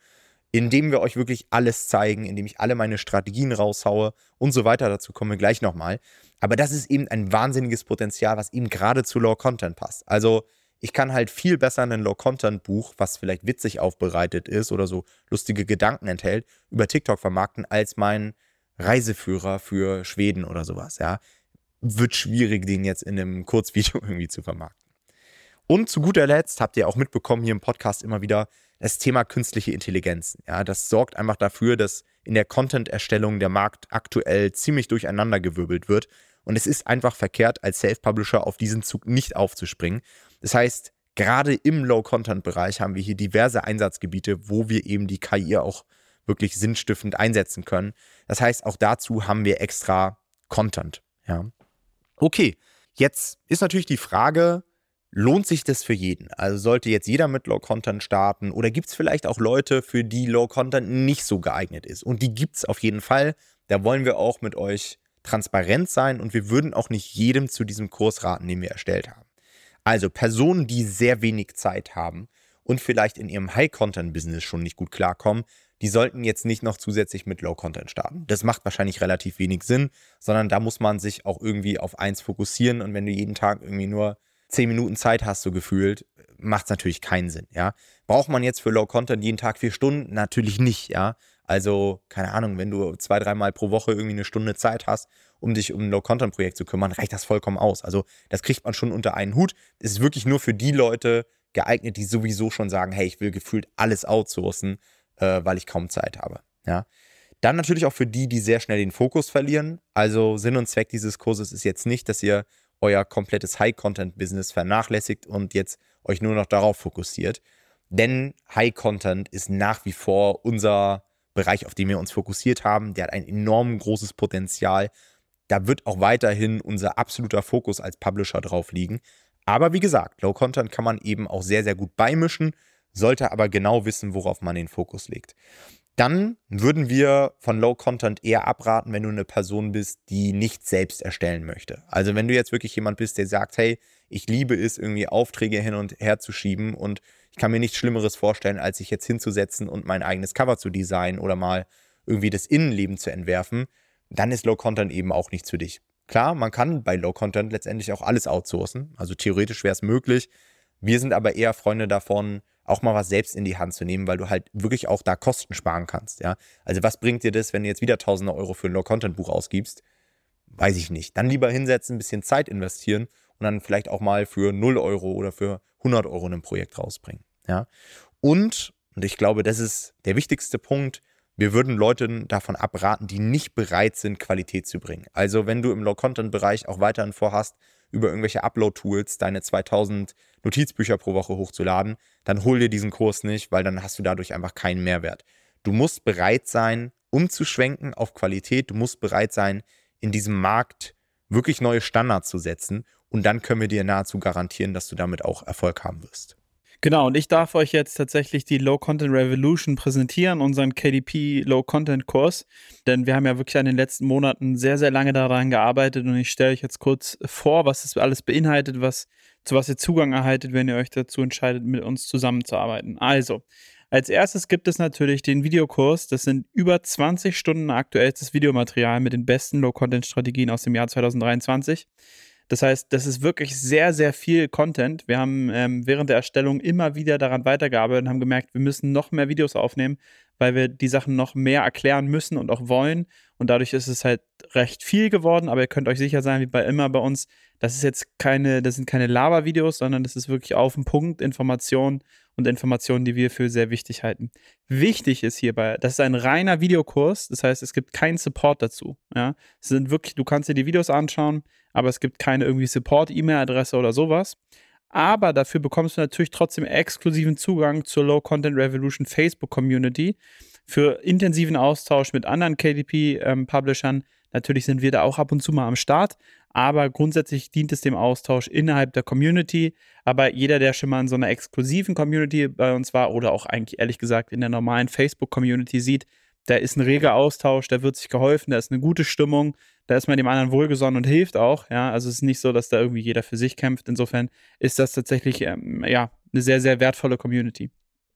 in dem wir euch wirklich alles zeigen, in dem ich alle meine Strategien raushaue und so weiter. Dazu kommen wir gleich nochmal. Aber das ist eben ein wahnsinniges Potenzial, was eben gerade zu Low Content passt. Also ich kann halt viel besser ein Low-Content-Buch, was vielleicht witzig aufbereitet ist oder so lustige Gedanken enthält, über TikTok vermarkten, als mein Reiseführer für Schweden oder sowas. Ja, wird schwierig, den jetzt in einem Kurzvideo (laughs) irgendwie zu vermarkten. Und zu guter Letzt habt ihr auch mitbekommen hier im Podcast immer wieder das Thema künstliche Intelligenz. Ja, das sorgt einfach dafür, dass in der Content-Erstellung der Markt aktuell ziemlich durcheinandergewirbelt wird. Und es ist einfach verkehrt, als Self-Publisher auf diesen Zug nicht aufzuspringen. Das heißt, gerade im Low-Content-Bereich haben wir hier diverse Einsatzgebiete, wo wir eben die KI auch wirklich sinnstiftend einsetzen können. Das heißt, auch dazu haben wir extra Content. Ja. Okay, jetzt ist natürlich die Frage, Lohnt sich das für jeden? Also sollte jetzt jeder mit Low Content starten oder gibt es vielleicht auch Leute, für die Low Content nicht so geeignet ist? Und die gibt es auf jeden Fall. Da wollen wir auch mit euch transparent sein und wir würden auch nicht jedem zu diesem Kurs raten, den wir erstellt haben. Also Personen, die sehr wenig Zeit haben und vielleicht in ihrem High-Content-Business schon nicht gut klarkommen, die sollten jetzt nicht noch zusätzlich mit Low-Content starten. Das macht wahrscheinlich relativ wenig Sinn, sondern da muss man sich auch irgendwie auf eins fokussieren und wenn du jeden Tag irgendwie nur zehn Minuten Zeit hast, so gefühlt, macht es natürlich keinen Sinn, ja. Braucht man jetzt für Low Content jeden Tag vier Stunden? Natürlich nicht, ja. Also, keine Ahnung, wenn du zwei, dreimal pro Woche irgendwie eine Stunde Zeit hast, um dich um ein Low-Content-Projekt zu kümmern, reicht das vollkommen aus. Also, das kriegt man schon unter einen Hut. Es ist wirklich nur für die Leute geeignet, die sowieso schon sagen, hey, ich will gefühlt alles outsourcen, äh, weil ich kaum Zeit habe. Ja. Dann natürlich auch für die, die sehr schnell den Fokus verlieren. Also Sinn und Zweck dieses Kurses ist jetzt nicht, dass ihr euer komplettes High-Content-Business vernachlässigt und jetzt euch nur noch darauf fokussiert. Denn High-Content ist nach wie vor unser Bereich, auf den wir uns fokussiert haben. Der hat ein enorm großes Potenzial. Da wird auch weiterhin unser absoluter Fokus als Publisher drauf liegen. Aber wie gesagt, Low Content kann man eben auch sehr, sehr gut beimischen, sollte aber genau wissen, worauf man den Fokus legt. Dann würden wir von Low Content eher abraten, wenn du eine Person bist, die nicht selbst erstellen möchte. Also wenn du jetzt wirklich jemand bist, der sagt, hey, ich liebe es, irgendwie Aufträge hin und her zu schieben und kann mir nichts Schlimmeres vorstellen, als sich jetzt hinzusetzen und mein eigenes Cover zu designen oder mal irgendwie das Innenleben zu entwerfen, dann ist Low Content eben auch nichts für dich. Klar, man kann bei Low Content letztendlich auch alles outsourcen. Also theoretisch wäre es möglich. Wir sind aber eher Freunde davon, auch mal was selbst in die Hand zu nehmen, weil du halt wirklich auch da Kosten sparen kannst. Ja? Also was bringt dir das, wenn du jetzt wieder tausende Euro für ein Low-Content-Buch ausgibst? Weiß ich nicht. Dann lieber hinsetzen, ein bisschen Zeit investieren und dann vielleicht auch mal für 0 Euro oder für 100 Euro ein Projekt rausbringen. Ja? Und, und ich glaube, das ist der wichtigste Punkt, wir würden Leuten davon abraten, die nicht bereit sind, Qualität zu bringen. Also wenn du im Low-Content-Bereich auch weiterhin vorhast, über irgendwelche Upload-Tools deine 2000 Notizbücher pro Woche hochzuladen, dann hol dir diesen Kurs nicht, weil dann hast du dadurch einfach keinen Mehrwert. Du musst bereit sein, umzuschwenken auf Qualität. Du musst bereit sein, in diesem Markt wirklich neue Standards zu setzen. Und dann können wir dir nahezu garantieren, dass du damit auch Erfolg haben wirst. Genau, und ich darf euch jetzt tatsächlich die Low Content Revolution präsentieren, unseren KDP Low Content Kurs. Denn wir haben ja wirklich in den letzten Monaten sehr, sehr lange daran gearbeitet und ich stelle euch jetzt kurz vor, was es alles beinhaltet, was, zu was ihr Zugang erhaltet, wenn ihr euch dazu entscheidet, mit uns zusammenzuarbeiten. Also, als erstes gibt es natürlich den Videokurs. Das sind über 20 Stunden aktuellstes Videomaterial mit den besten Low-Content-Strategien aus dem Jahr 2023. Das heißt, das ist wirklich sehr, sehr viel Content. Wir haben ähm, während der Erstellung immer wieder daran weitergearbeitet und haben gemerkt, wir müssen noch mehr Videos aufnehmen, weil wir die Sachen noch mehr erklären müssen und auch wollen. Und dadurch ist es halt recht viel geworden, aber ihr könnt euch sicher sein, wie bei immer bei uns, das ist jetzt keine, das sind keine Lava-Videos, sondern das ist wirklich auf den Punkt Informationen und Informationen, die wir für sehr wichtig halten. Wichtig ist hierbei, das ist ein reiner Videokurs, das heißt, es gibt keinen Support dazu. Ja? Es sind wirklich, du kannst dir die Videos anschauen, aber es gibt keine irgendwie Support-E-Mail-Adresse oder sowas. Aber dafür bekommst du natürlich trotzdem exklusiven Zugang zur Low Content Revolution Facebook Community für intensiven Austausch mit anderen KDP-Publishern. Ähm, natürlich sind wir da auch ab und zu mal am Start, aber grundsätzlich dient es dem Austausch innerhalb der Community. Aber jeder, der schon mal in so einer exklusiven Community bei uns war oder auch eigentlich ehrlich gesagt in der normalen Facebook-Community sieht, da ist ein reger Austausch, da wird sich geholfen, da ist eine gute Stimmung, da ist man dem anderen wohlgesonnen und hilft auch. Ja, also es ist nicht so, dass da irgendwie jeder für sich kämpft. Insofern ist das tatsächlich ähm, ja eine sehr, sehr wertvolle Community.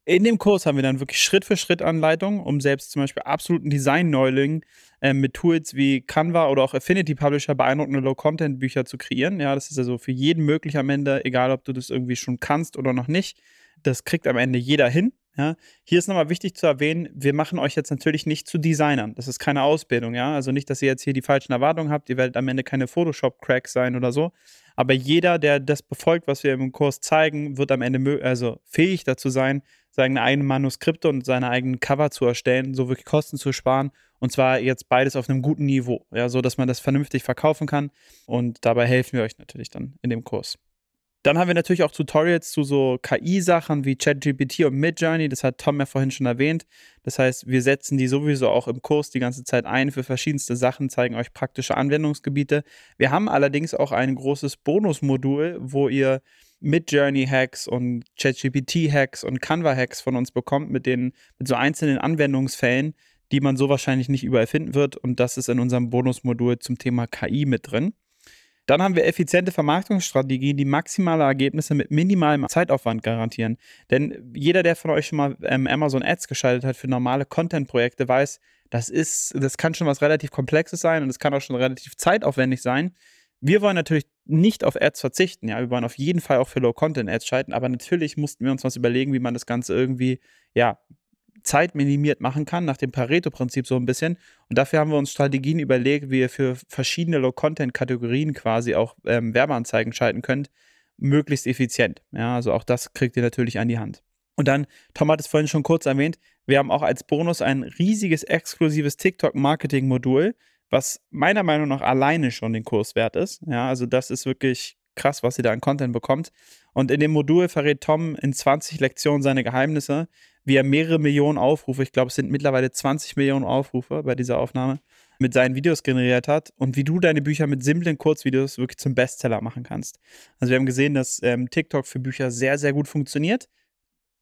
In dem Kurs haben wir dann wirklich Schritt für Schritt Anleitungen, um selbst zum Beispiel absoluten Design-Neulingen äh, mit Tools wie Canva oder auch Affinity Publisher beeindruckende Low-Content-Bücher zu kreieren. Ja, das ist also für jeden möglich am Ende, egal ob du das irgendwie schon kannst oder noch nicht. Das kriegt am Ende jeder hin. Ja, hier ist nochmal wichtig zu erwähnen, wir machen euch jetzt natürlich nicht zu Designern. Das ist keine Ausbildung, ja. Also nicht, dass ihr jetzt hier die falschen Erwartungen habt, ihr werdet am Ende keine Photoshop-Cracks sein oder so. Aber jeder, der das befolgt, was wir im Kurs zeigen, wird am Ende also fähig dazu sein, seine eigenen Manuskripte und seine eigenen Cover zu erstellen, so wirklich Kosten zu sparen. Und zwar jetzt beides auf einem guten Niveau, ja, so dass man das vernünftig verkaufen kann. Und dabei helfen wir euch natürlich dann in dem Kurs. Dann haben wir natürlich auch Tutorials zu so KI-Sachen wie ChatGPT und Midjourney. Das hat Tom ja vorhin schon erwähnt. Das heißt, wir setzen die sowieso auch im Kurs die ganze Zeit ein für verschiedenste Sachen, zeigen euch praktische Anwendungsgebiete. Wir haben allerdings auch ein großes Bonusmodul, wo ihr Midjourney-Hacks und ChatGPT-Hacks und Canva-Hacks von uns bekommt mit den mit so einzelnen Anwendungsfällen, die man so wahrscheinlich nicht überall finden wird. Und das ist in unserem Bonusmodul zum Thema KI mit drin. Dann haben wir effiziente Vermarktungsstrategien, die maximale Ergebnisse mit minimalem Zeitaufwand garantieren. Denn jeder, der von euch schon mal ähm, Amazon Ads geschaltet hat für normale Content-Projekte, weiß, das ist, das kann schon was relativ Komplexes sein und es kann auch schon relativ zeitaufwendig sein. Wir wollen natürlich nicht auf Ads verzichten, ja, wir wollen auf jeden Fall auch für Low-Content-Ads schalten, aber natürlich mussten wir uns was überlegen, wie man das Ganze irgendwie, ja, Zeit minimiert machen kann, nach dem Pareto-Prinzip so ein bisschen. Und dafür haben wir uns Strategien überlegt, wie ihr für verschiedene Low-Content-Kategorien quasi auch ähm, Werbeanzeigen schalten könnt, möglichst effizient. Ja, also auch das kriegt ihr natürlich an die Hand. Und dann, Tom hat es vorhin schon kurz erwähnt, wir haben auch als Bonus ein riesiges exklusives TikTok-Marketing-Modul, was meiner Meinung nach alleine schon den Kurs wert ist. Ja, also das ist wirklich krass, was ihr da an Content bekommt. Und in dem Modul verrät Tom in 20 Lektionen seine Geheimnisse, wie er mehrere Millionen Aufrufe, ich glaube, es sind mittlerweile 20 Millionen Aufrufe bei dieser Aufnahme, mit seinen Videos generiert hat und wie du deine Bücher mit simplen Kurzvideos wirklich zum Bestseller machen kannst. Also wir haben gesehen, dass ähm, TikTok für Bücher sehr, sehr gut funktioniert.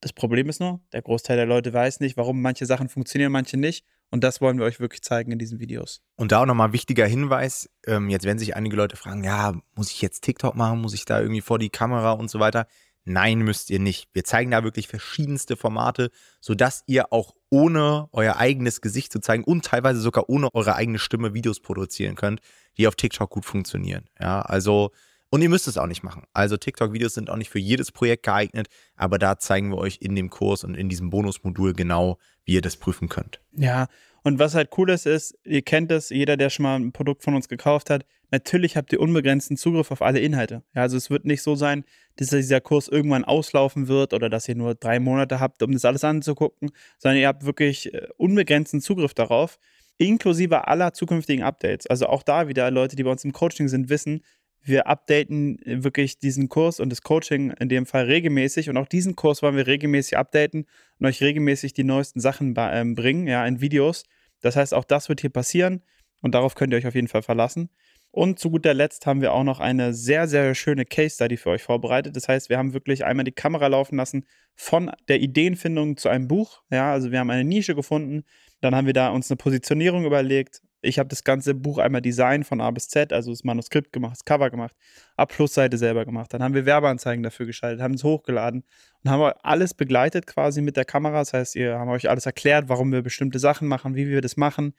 Das Problem ist nur, der Großteil der Leute weiß nicht, warum manche Sachen funktionieren, manche nicht. Und das wollen wir euch wirklich zeigen in diesen Videos. Und da auch nochmal wichtiger Hinweis, ähm, jetzt wenn sich einige Leute fragen, ja, muss ich jetzt TikTok machen, muss ich da irgendwie vor die Kamera und so weiter. Nein, müsst ihr nicht. Wir zeigen da wirklich verschiedenste Formate, sodass ihr auch ohne euer eigenes Gesicht zu zeigen und teilweise sogar ohne eure eigene Stimme Videos produzieren könnt, die auf TikTok gut funktionieren. Ja, also und ihr müsst es auch nicht machen. Also TikTok-Videos sind auch nicht für jedes Projekt geeignet, aber da zeigen wir euch in dem Kurs und in diesem Bonusmodul genau, wie ihr das prüfen könnt. Ja, und was halt cool ist, ist, ihr kennt es, jeder, der schon mal ein Produkt von uns gekauft hat, natürlich habt ihr unbegrenzten Zugriff auf alle Inhalte. Ja, also es wird nicht so sein, dass dieser Kurs irgendwann auslaufen wird oder dass ihr nur drei Monate habt, um das alles anzugucken, sondern ihr habt wirklich äh, unbegrenzten Zugriff darauf, inklusive aller zukünftigen Updates. Also auch da wieder Leute, die bei uns im Coaching sind, wissen, wir updaten wirklich diesen Kurs und das Coaching in dem Fall regelmäßig. Und auch diesen Kurs wollen wir regelmäßig updaten und euch regelmäßig die neuesten Sachen ähm, bringen, ja, in Videos. Das heißt, auch das wird hier passieren und darauf könnt ihr euch auf jeden Fall verlassen. Und zu guter Letzt haben wir auch noch eine sehr, sehr schöne Case Study für euch vorbereitet. Das heißt, wir haben wirklich einmal die Kamera laufen lassen von der Ideenfindung zu einem Buch. Ja, also wir haben eine Nische gefunden. Dann haben wir da uns eine Positionierung überlegt, ich habe das ganze Buch einmal Design von A bis Z, also das Manuskript gemacht, das Cover gemacht, A-Plus-Seite selber gemacht. Dann haben wir Werbeanzeigen dafür geschaltet, haben es hochgeladen und haben alles begleitet quasi mit der Kamera. Das heißt, wir haben euch alles erklärt, warum wir bestimmte Sachen machen, wie wir das machen.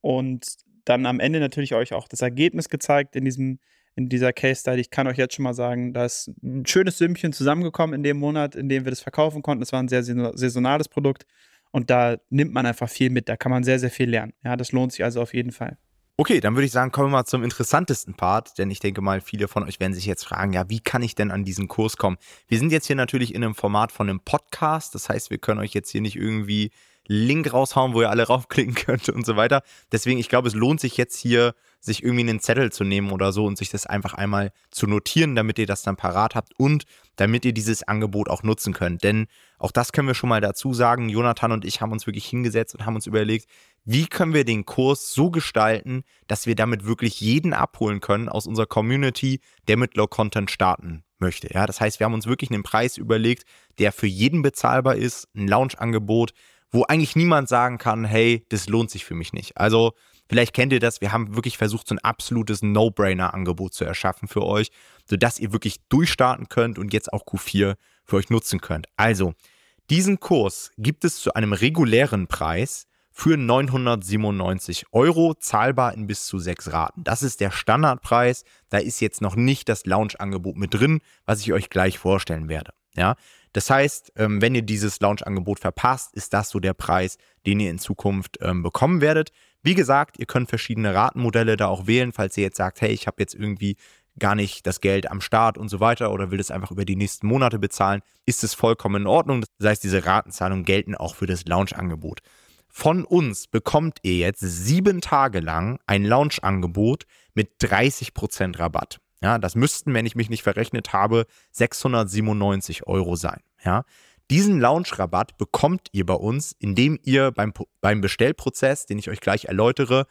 Und dann am Ende natürlich euch auch das Ergebnis gezeigt in diesem in dieser Case Study. Ich kann euch jetzt schon mal sagen, da ist ein schönes Sümmchen zusammengekommen in dem Monat, in dem wir das verkaufen konnten. Es war ein sehr saisonales Produkt und da nimmt man einfach viel mit. Da kann man sehr, sehr viel lernen. Ja, das lohnt sich also auf jeden Fall. Okay, dann würde ich sagen, kommen wir mal zum interessantesten Part, denn ich denke mal, viele von euch werden sich jetzt fragen, ja, wie kann ich denn an diesen Kurs kommen? Wir sind jetzt hier natürlich in einem Format von einem Podcast, das heißt, wir können euch jetzt hier nicht irgendwie Link raushauen, wo ihr alle (laughs) raufklicken könnt und so weiter. Deswegen, ich glaube, es lohnt sich jetzt hier, sich irgendwie einen Zettel zu nehmen oder so und sich das einfach einmal zu notieren, damit ihr das dann parat habt und damit ihr dieses Angebot auch nutzen könnt. Denn auch das können wir schon mal dazu sagen. Jonathan und ich haben uns wirklich hingesetzt und haben uns überlegt, wie können wir den Kurs so gestalten, dass wir damit wirklich jeden abholen können aus unserer Community, der mit Low Content starten möchte. Ja, das heißt, wir haben uns wirklich einen Preis überlegt, der für jeden bezahlbar ist, ein Launch-Angebot, wo eigentlich niemand sagen kann, hey, das lohnt sich für mich nicht. Also vielleicht kennt ihr das, wir haben wirklich versucht, so ein absolutes No-Brainer-Angebot zu erschaffen für euch, sodass ihr wirklich durchstarten könnt und jetzt auch Q4 für euch nutzen könnt. Also, diesen Kurs gibt es zu einem regulären Preis für 997 Euro, zahlbar in bis zu sechs Raten. Das ist der Standardpreis. Da ist jetzt noch nicht das Launch-Angebot mit drin, was ich euch gleich vorstellen werde. Ja, das heißt, ähm, wenn ihr dieses Launch-Angebot verpasst, ist das so der Preis, den ihr in Zukunft ähm, bekommen werdet. Wie gesagt, ihr könnt verschiedene Ratenmodelle da auch wählen, falls ihr jetzt sagt, hey, ich habe jetzt irgendwie gar nicht das Geld am Start und so weiter oder will es einfach über die nächsten Monate bezahlen, ist es vollkommen in Ordnung. Das heißt, diese Ratenzahlungen gelten auch für das Launch-Angebot. Von uns bekommt ihr jetzt sieben Tage lang ein Launch-Angebot mit 30% Rabatt. Ja, das müssten, wenn ich mich nicht verrechnet habe, 697 Euro sein. Ja, diesen Launch-Rabatt bekommt ihr bei uns, indem ihr beim, beim Bestellprozess, den ich euch gleich erläutere,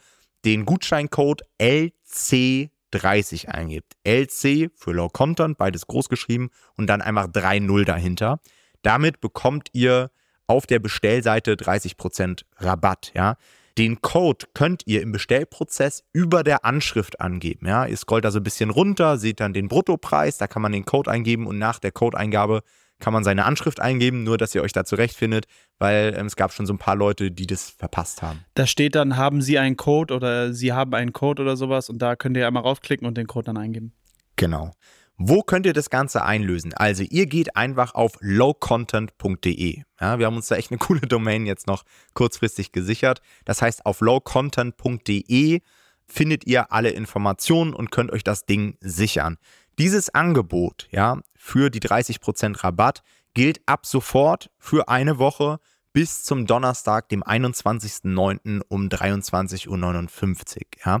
den Gutscheincode LC30 eingibt. LC für Low Content, beides groß geschrieben und dann einfach 3.0 dahinter. Damit bekommt ihr auf der Bestellseite 30% Rabatt. Ja, den Code könnt ihr im Bestellprozess über der Anschrift angeben. Ja? Ihr scrollt da so ein bisschen runter, seht dann den Bruttopreis, da kann man den Code eingeben und nach der Codeingabe kann man seine Anschrift eingeben, nur dass ihr euch da zurechtfindet, weil ähm, es gab schon so ein paar Leute, die das verpasst haben. Da steht dann, haben Sie einen Code oder Sie haben einen Code oder sowas und da könnt ihr einmal raufklicken und den Code dann eingeben. Genau. Wo könnt ihr das Ganze einlösen? Also ihr geht einfach auf lowcontent.de. Ja, wir haben uns da echt eine (laughs) coole Domain jetzt noch kurzfristig gesichert. Das heißt, auf lowcontent.de findet ihr alle Informationen und könnt euch das Ding sichern. Dieses Angebot, ja, für die 30% Rabatt gilt ab sofort für eine Woche bis zum Donnerstag, dem 21.09. um 23.59 Uhr. Ja.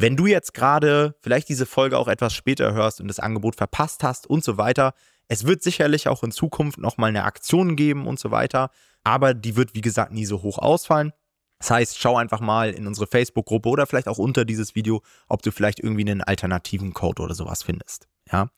Wenn du jetzt gerade vielleicht diese Folge auch etwas später hörst und das Angebot verpasst hast und so weiter, es wird sicherlich auch in Zukunft nochmal eine Aktion geben und so weiter, aber die wird wie gesagt nie so hoch ausfallen. Das heißt, schau einfach mal in unsere Facebook-Gruppe oder vielleicht auch unter dieses Video, ob du vielleicht irgendwie einen alternativen Code oder sowas findest. Ja.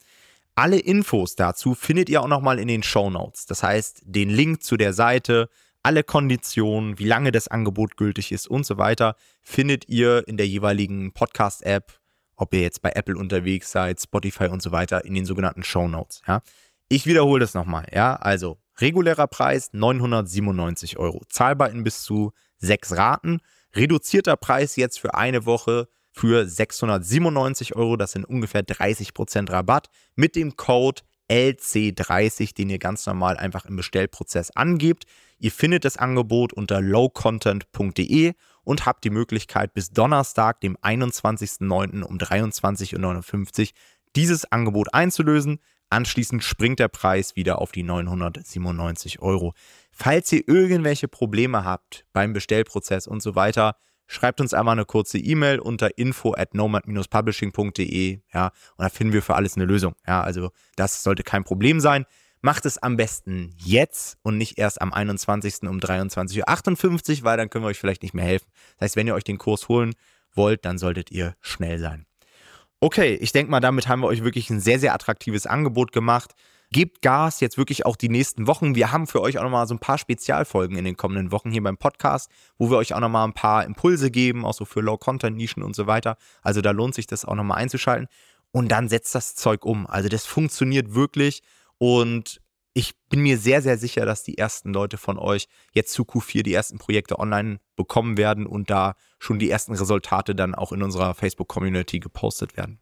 Alle Infos dazu findet ihr auch nochmal in den Show Notes. Das heißt, den Link zu der Seite, alle Konditionen, wie lange das Angebot gültig ist und so weiter, findet ihr in der jeweiligen Podcast-App, ob ihr jetzt bei Apple unterwegs seid, Spotify und so weiter, in den sogenannten Show Notes. Ja. Ich wiederhole das nochmal. Ja. Also regulärer Preis 997 Euro, zahlbar in bis zu sechs Raten. Reduzierter Preis jetzt für eine Woche für 697 Euro. Das sind ungefähr 30% Rabatt mit dem Code LC30, den ihr ganz normal einfach im Bestellprozess angebt. Ihr findet das Angebot unter lowcontent.de und habt die Möglichkeit bis Donnerstag, dem 21.09. um 23.59 Uhr dieses Angebot einzulösen. Anschließend springt der Preis wieder auf die 997 Euro. Falls ihr irgendwelche Probleme habt beim Bestellprozess und so weiter, schreibt uns einmal eine kurze E-Mail unter info at nomad-publishing.de, ja, und da finden wir für alles eine Lösung. Ja, also das sollte kein Problem sein. Macht es am besten jetzt und nicht erst am 21. um 23.58 Uhr, weil dann können wir euch vielleicht nicht mehr helfen. Das heißt, wenn ihr euch den Kurs holen wollt, dann solltet ihr schnell sein. Okay, ich denke mal, damit haben wir euch wirklich ein sehr, sehr attraktives Angebot gemacht. Gebt Gas jetzt wirklich auch die nächsten Wochen. Wir haben für euch auch nochmal so ein paar Spezialfolgen in den kommenden Wochen hier beim Podcast, wo wir euch auch nochmal ein paar Impulse geben, auch so für Low-Content-Nischen und so weiter. Also da lohnt sich das auch nochmal einzuschalten. Und dann setzt das Zeug um. Also das funktioniert wirklich und ich bin mir sehr, sehr sicher, dass die ersten Leute von euch jetzt zu Q4 die ersten Projekte online bekommen werden und da schon die ersten Resultate dann auch in unserer Facebook-Community gepostet werden.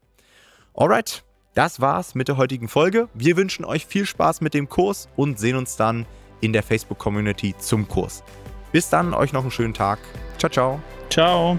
Alright, das war's mit der heutigen Folge. Wir wünschen euch viel Spaß mit dem Kurs und sehen uns dann in der Facebook-Community zum Kurs. Bis dann, euch noch einen schönen Tag. Ciao, ciao. Ciao.